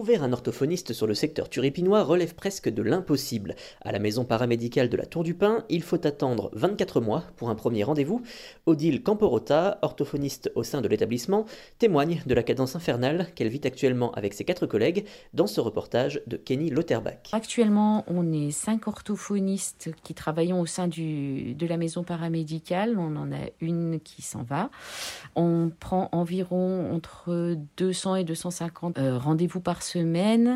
Trouver un orthophoniste sur le secteur turipinois relève presque de l'impossible. À la maison paramédicale de la Tour du Pin, il faut attendre 24 mois pour un premier rendez-vous. Odile Camporota, orthophoniste au sein de l'établissement, témoigne de la cadence infernale qu'elle vit actuellement avec ses quatre collègues dans ce reportage de Kenny Lauterbach. Actuellement, on est cinq orthophonistes qui travaillons au sein du, de la maison paramédicale. On en a une qui s'en va. On prend environ entre 200 et 250 euh, rendez-vous par semaine.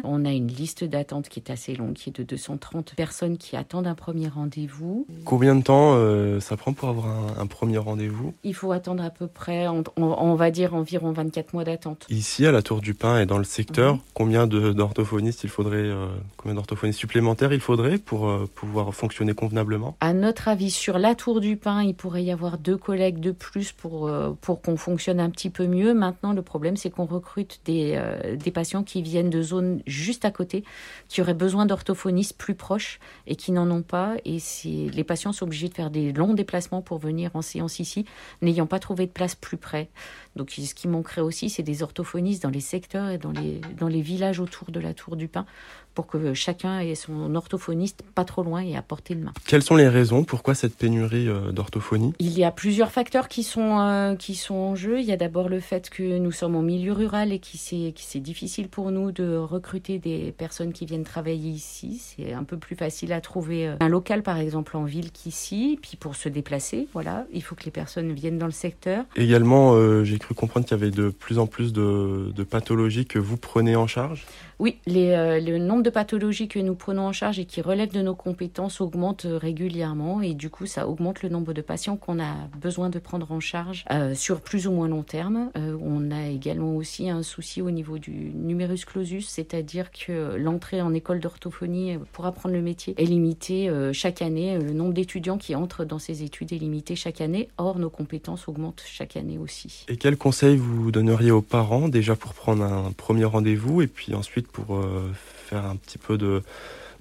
On a une liste d'attente qui est assez longue, qui est de 230 personnes qui attendent un premier rendez-vous. Combien de temps euh, ça prend pour avoir un, premier rendez-vous? Il faut attendre à peu près, on, va dire environ 24 mois d'attente. Ici, à la Tour du Pin et dans le secteur, combien d'orthophonistes il faudrait, euh, combien d'orthophonistes supplémentaires il faudrait pour euh, pouvoir fonctionner convenablement? À notre avis, sur la Tour du Pin, il pourrait y avoir deux collègues de plus pour, pour qu'on fonctionne un petit peu mieux. Maintenant, le problème, c'est qu'on recrute des, des patients qui viennent de zones juste à côté, qui auraient besoin d'orthophonistes plus proches et qui n'en ont pas. Et les patients sont obligés de faire des longs déplacements pour venir en séance ici, n'ayant pas trouvé de place plus près. Donc ce qui manquerait aussi, c'est des orthophonistes dans les secteurs et dans les, dans les villages autour de la Tour du Pin pour que chacun ait son orthophoniste pas trop loin et à portée de main. Quelles sont les raisons Pourquoi cette pénurie euh, d'orthophonie? Il y a plusieurs facteurs qui sont, euh, qui sont en jeu. Il y a d'abord le fait que nous sommes en milieu rural et que c'est difficile pour nous de recruter des personnes qui viennent travailler ici. C'est un peu plus facile à trouver euh, un local, par exemple, en ville qu'ici. Puis pour se déplacer, voilà, il faut que les personnes viennent dans le secteur. Également, j'ai cru comprendre qu'il y avait de plus en plus de, de pathologies que vous prenez en charge. Oui, les, le nombre de pathologies que nous prenons en charge et qui relèvent de nos compétences augmente régulièrement et du coup ça augmente le nombre de patients qu'on a besoin de prendre en charge euh, sur plus ou moins long terme. Euh, on a également aussi un souci au niveau du numerus clausus, c'est-à-dire que l'entrée en école d'orthophonie pour apprendre le métier est limitée euh, chaque année. Le nombre d'étudiants qui entrent dans ces études est limité chaque année. Or nos compétences augmentent chaque année aussi. Et quels conseils vous donneriez aux parents déjà pour prendre un premier rendez-vous et puis ensuite pour faire un petit peu de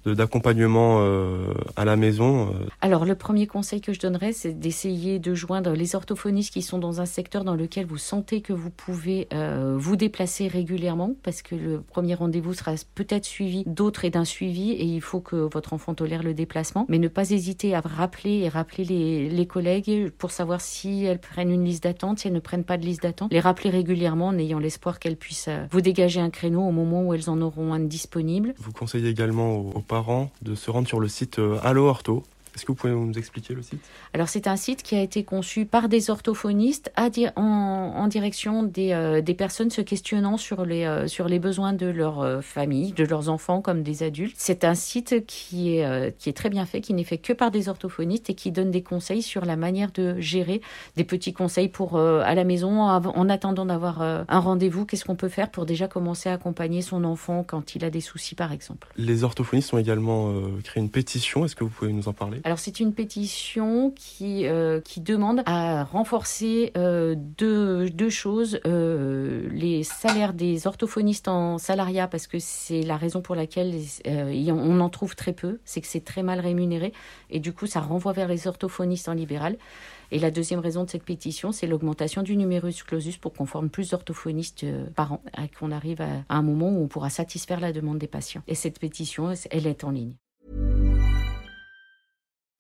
d'accompagnement euh, à la maison euh. Alors le premier conseil que je donnerais, c'est d'essayer de joindre les orthophonistes qui sont dans un secteur dans lequel vous sentez que vous pouvez euh, vous déplacer régulièrement, parce que le premier rendez-vous sera peut-être suivi d'autres et d'un suivi, et il faut que votre enfant tolère le déplacement, mais ne pas hésiter à rappeler et rappeler les, les collègues pour savoir si elles prennent une liste d'attente, si elles ne prennent pas de liste d'attente, les rappeler régulièrement en ayant l'espoir qu'elles puissent vous dégager un créneau au moment où elles en auront un disponible. Vous conseillez également aux de se rendre sur le site euh, Allo Ortho est-ce que vous pouvez nous expliquer le site? Alors c'est un site qui a été conçu par des orthophonistes à en, en, direction des, euh, des, personnes se questionnant sur les, euh, sur les besoins de leur euh, famille, de leurs enfants comme des adultes. C'est un site qui est, qui est très bien fait, qui n'est fait que par des orthophonistes et qui donne des conseils sur la manière de gérer des petits conseils pour à la maison en attendant d'avoir un rendez-vous. Qu'est-ce qu'on peut faire pour déjà commencer à accompagner son enfant quand il a des soucis par exemple? Les orthophonistes ont également créé une pétition. Est-ce que vous pouvez nous en parler? Alors c'est une pétition qui, euh, qui demande à renforcer euh, deux, deux, choses. Euh, les salaires des orthophonistes en salariat, parce que c'est la raison pour laquelle on en trouve très peu, c'est que c'est très mal rémunéré. Et du coup, ça renvoie vers les orthophonistes en libéral. Et la deuxième raison de cette pétition, c'est l'augmentation du numerus clausus pour qu'on forme plus d'orthophonistes par an, et qu'on arrive à un moment où on pourra satisfaire la demande des patients. Et cette pétition, elle est en ligne.